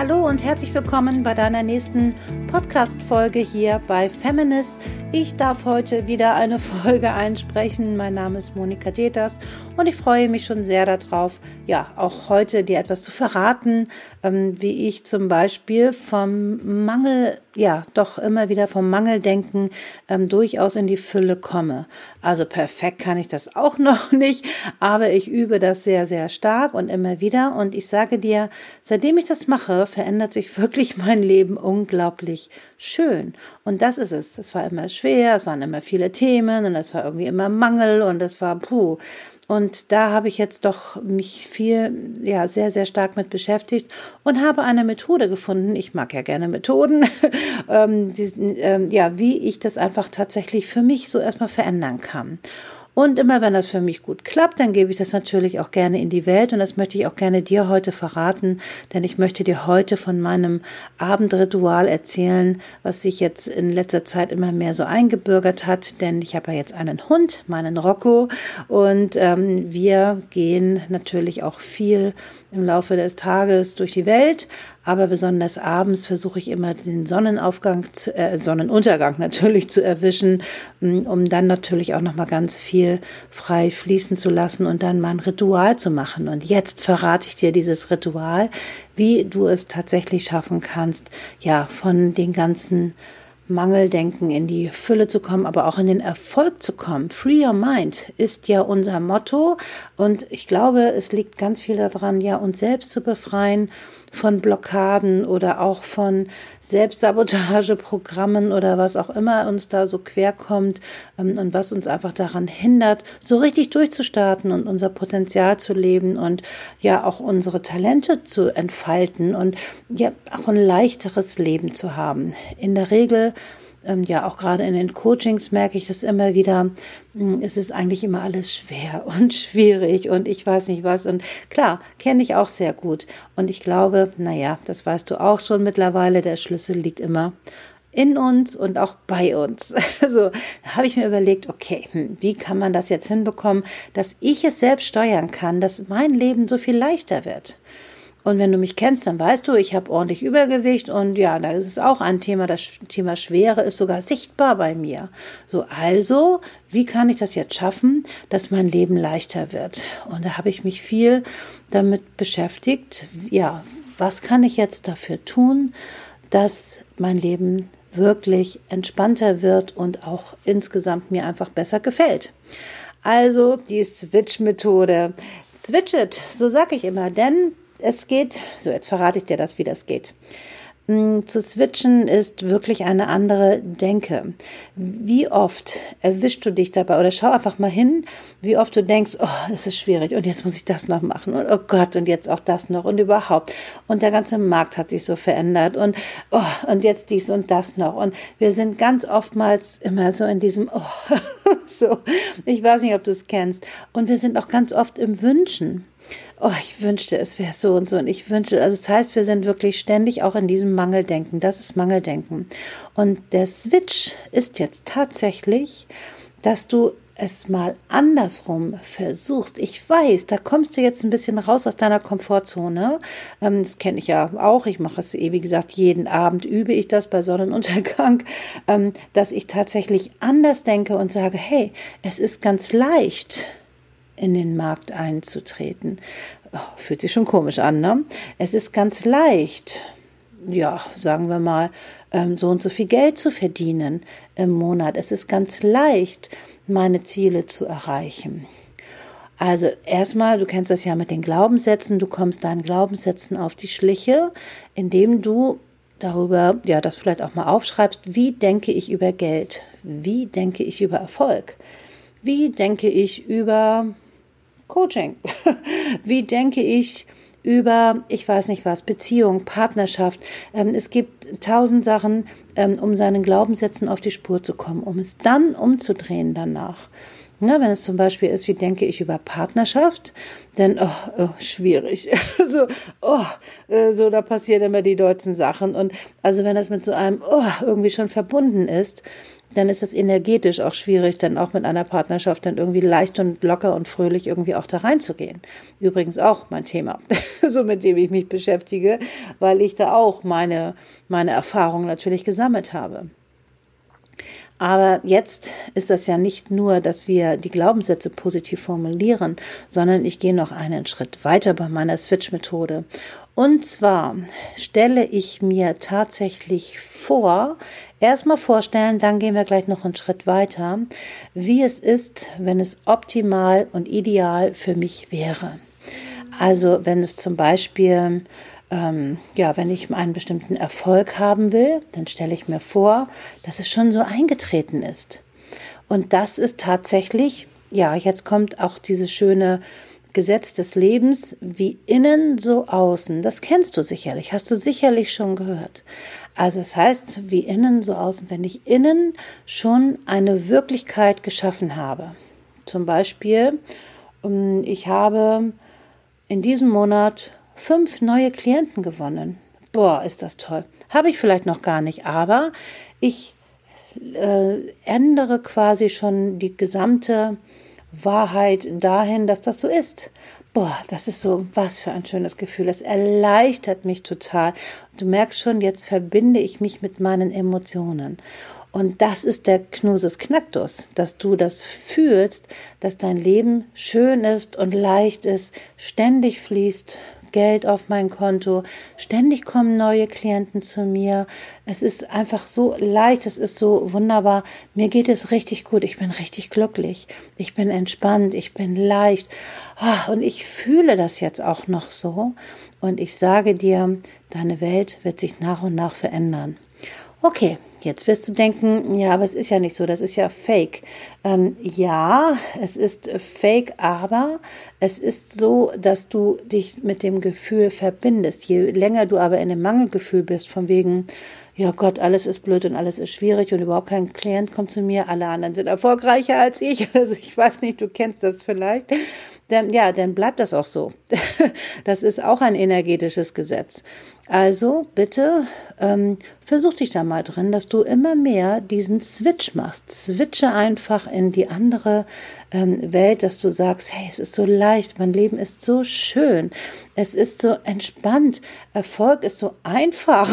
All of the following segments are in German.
Hallo und herzlich willkommen bei deiner nächsten Podcast-Folge hier bei Feminist. Ich darf heute wieder eine Folge einsprechen. Mein Name ist Monika Deters und ich freue mich schon sehr darauf, ja, auch heute dir etwas zu verraten, ähm, wie ich zum Beispiel vom Mangel, ja, doch immer wieder vom Mangeldenken ähm, durchaus in die Fülle komme. Also perfekt kann ich das auch noch nicht, aber ich übe das sehr, sehr stark und immer wieder. Und ich sage dir, seitdem ich das mache, verändert sich wirklich mein Leben unglaublich schön. Und das ist es. Es war immer schwer, es waren immer viele Themen und es war irgendwie immer Mangel und es war puh. Und da habe ich jetzt doch mich viel, ja, sehr, sehr stark mit beschäftigt und habe eine Methode gefunden. Ich mag ja gerne Methoden, ähm, diesen, ähm, ja, wie ich das einfach tatsächlich für mich so erstmal verändern kann. Und immer wenn das für mich gut klappt, dann gebe ich das natürlich auch gerne in die Welt. Und das möchte ich auch gerne dir heute verraten, denn ich möchte dir heute von meinem Abendritual erzählen, was sich jetzt in letzter Zeit immer mehr so eingebürgert hat, denn ich habe ja jetzt einen Hund, meinen Rocco. Und ähm, wir gehen natürlich auch viel im Laufe des Tages durch die Welt, aber besonders abends versuche ich immer den Sonnenaufgang, zu, äh, Sonnenuntergang natürlich zu erwischen, mm, um dann natürlich auch noch mal ganz viel frei fließen zu lassen und dann mal ein Ritual zu machen. Und jetzt verrate ich dir dieses Ritual, wie du es tatsächlich schaffen kannst, ja, von den ganzen Mangeldenken in die Fülle zu kommen, aber auch in den Erfolg zu kommen. Free Your Mind ist ja unser Motto und ich glaube, es liegt ganz viel daran, ja, uns selbst zu befreien von Blockaden oder auch von Selbstsabotageprogrammen oder was auch immer uns da so querkommt ähm, und was uns einfach daran hindert, so richtig durchzustarten und unser Potenzial zu leben und ja auch unsere Talente zu entfalten und ja auch ein leichteres Leben zu haben. In der Regel ähm, ja auch gerade in den Coachings merke ich das immer wieder, hm, es ist eigentlich immer alles schwer und schwierig und ich weiß nicht was. Und klar, kenne ich auch sehr gut. Und ich glaube, naja, das weißt du auch schon mittlerweile, der Schlüssel liegt immer in uns und auch bei uns. Also habe ich mir überlegt, okay, hm, wie kann man das jetzt hinbekommen, dass ich es selbst steuern kann, dass mein Leben so viel leichter wird. Und wenn du mich kennst, dann weißt du, ich habe ordentlich Übergewicht und ja, da ist es auch ein Thema. Das Thema Schwere ist sogar sichtbar bei mir. So, also, wie kann ich das jetzt schaffen, dass mein Leben leichter wird? Und da habe ich mich viel damit beschäftigt. Ja, was kann ich jetzt dafür tun, dass mein Leben wirklich entspannter wird und auch insgesamt mir einfach besser gefällt? Also die Switch-Methode. Switch it, so sag ich immer, denn es geht, so jetzt verrate ich dir das, wie das geht. Mm, zu switchen ist wirklich eine andere Denke. Wie oft erwischst du dich dabei? Oder schau einfach mal hin, wie oft du denkst, oh, das ist schwierig und jetzt muss ich das noch machen und oh Gott und jetzt auch das noch und überhaupt. Und der ganze Markt hat sich so verändert und oh, und jetzt dies und das noch. Und wir sind ganz oftmals immer so in diesem oh, so, ich weiß nicht, ob du es kennst. Und wir sind auch ganz oft im Wünschen oh, ich wünschte, es wäre so und so. Und ich wünschte, also das heißt, wir sind wirklich ständig auch in diesem Mangeldenken. Das ist Mangeldenken. Und der Switch ist jetzt tatsächlich, dass du es mal andersrum versuchst. Ich weiß, da kommst du jetzt ein bisschen raus aus deiner Komfortzone. Ähm, das kenne ich ja auch. Ich mache es eh, wie gesagt, jeden Abend übe ich das bei Sonnenuntergang, ähm, dass ich tatsächlich anders denke und sage, hey, es ist ganz leicht in den Markt einzutreten. Fühlt sich schon komisch an, ne? Es ist ganz leicht, ja, sagen wir mal, ähm, so und so viel Geld zu verdienen im Monat. Es ist ganz leicht, meine Ziele zu erreichen. Also erstmal, du kennst das ja mit den Glaubenssätzen, du kommst deinen Glaubenssätzen auf die Schliche, indem du darüber, ja, das vielleicht auch mal aufschreibst, wie denke ich über Geld? Wie denke ich über Erfolg? Wie denke ich über Coaching? Wie denke ich über, ich weiß nicht was, Beziehung, Partnerschaft. Ähm, es gibt tausend Sachen, ähm, um seinen Glaubenssätzen auf die Spur zu kommen, um es dann umzudrehen danach. Na, wenn es zum Beispiel ist, wie denke ich über Partnerschaft, dann, oh, oh schwierig. so, oh, äh, so, da passieren immer die deutschen Sachen. Und also wenn das mit so einem, oh, irgendwie schon verbunden ist, dann ist es energetisch auch schwierig, dann auch mit einer Partnerschaft dann irgendwie leicht und locker und fröhlich irgendwie auch da reinzugehen. Übrigens auch mein Thema, so mit dem ich mich beschäftige, weil ich da auch meine, meine Erfahrungen natürlich gesammelt habe. Aber jetzt ist das ja nicht nur, dass wir die Glaubenssätze positiv formulieren, sondern ich gehe noch einen Schritt weiter bei meiner Switch-Methode. Und zwar stelle ich mir tatsächlich vor, erstmal vorstellen, dann gehen wir gleich noch einen Schritt weiter, wie es ist, wenn es optimal und ideal für mich wäre. Also wenn es zum Beispiel ähm, ja, wenn ich einen bestimmten Erfolg haben will, dann stelle ich mir vor, dass es schon so eingetreten ist. Und das ist tatsächlich, ja, jetzt kommt auch dieses schöne Gesetz des Lebens, wie innen so außen. Das kennst du sicherlich, hast du sicherlich schon gehört. Also es das heißt, wie innen so außen, wenn ich innen schon eine Wirklichkeit geschaffen habe. Zum Beispiel, ähm, ich habe in diesem Monat fünf neue Klienten gewonnen. Boah, ist das toll. Habe ich vielleicht noch gar nicht, aber ich äh, ändere quasi schon die gesamte Wahrheit dahin, dass das so ist. Boah, das ist so was für ein schönes Gefühl. Es erleichtert mich total. Du merkst schon, jetzt verbinde ich mich mit meinen Emotionen. Und das ist der Knusus Knacktus, dass du das fühlst, dass dein Leben schön ist und leicht ist, ständig fließt, Geld auf mein Konto, ständig kommen neue Klienten zu mir. Es ist einfach so leicht, es ist so wunderbar. Mir geht es richtig gut, ich bin richtig glücklich, ich bin entspannt, ich bin leicht. Ah, und ich fühle das jetzt auch noch so. Und ich sage dir, deine Welt wird sich nach und nach verändern. Okay, Jetzt wirst du denken, ja, aber es ist ja nicht so, das ist ja fake. Ähm, ja, es ist fake, aber es ist so, dass du dich mit dem Gefühl verbindest. Je länger du aber in dem Mangelgefühl bist, von wegen, ja Gott, alles ist blöd und alles ist schwierig und überhaupt kein Klient kommt zu mir, alle anderen sind erfolgreicher als ich. Also ich weiß nicht, du kennst das vielleicht. Dann, ja, dann bleibt das auch so. Das ist auch ein energetisches Gesetz. Also bitte ähm, versuch dich da mal drin, dass du immer mehr diesen Switch machst. Switche einfach in die andere ähm, Welt, dass du sagst, hey, es ist so leicht, mein Leben ist so schön, es ist so entspannt, Erfolg ist so einfach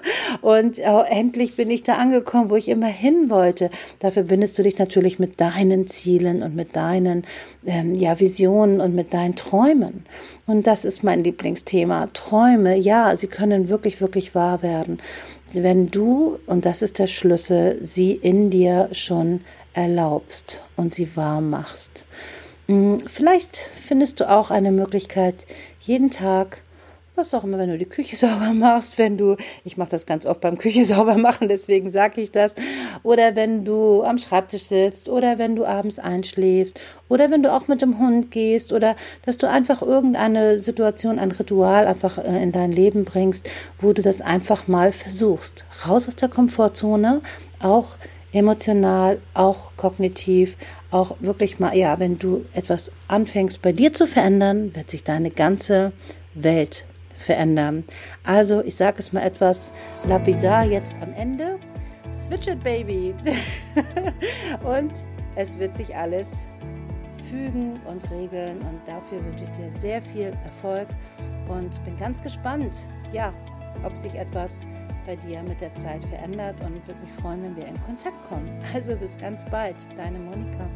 und oh, endlich bin ich da angekommen, wo ich immer hin wollte. Da verbindest du dich natürlich mit deinen Zielen und mit deinen ähm, ja, Visionen und mit deinen Träumen. Und das ist mein Lieblingsthema. Träume, ja, sie können wirklich, wirklich wahr werden. Wenn du, und das ist der Schlüssel, sie in dir schon erlaubst und sie wahr machst. Hm, vielleicht findest du auch eine Möglichkeit, jeden Tag was auch immer, wenn du die Küche sauber machst, wenn du, ich mache das ganz oft beim Küche sauber machen, deswegen sage ich das, oder wenn du am Schreibtisch sitzt oder wenn du abends einschläfst oder wenn du auch mit dem Hund gehst oder dass du einfach irgendeine Situation, ein Ritual einfach äh, in dein Leben bringst, wo du das einfach mal versuchst. Raus aus der Komfortzone, auch emotional, auch kognitiv, auch wirklich mal, ja, wenn du etwas anfängst bei dir zu verändern, wird sich deine ganze Welt verändern. Also, ich sage es mal etwas lapidar jetzt am Ende. Switch it, Baby! und es wird sich alles fügen und regeln und dafür wünsche ich dir sehr viel Erfolg und bin ganz gespannt, ja, ob sich etwas bei dir mit der Zeit verändert und würde mich freuen, wenn wir in Kontakt kommen. Also bis ganz bald, deine Monika.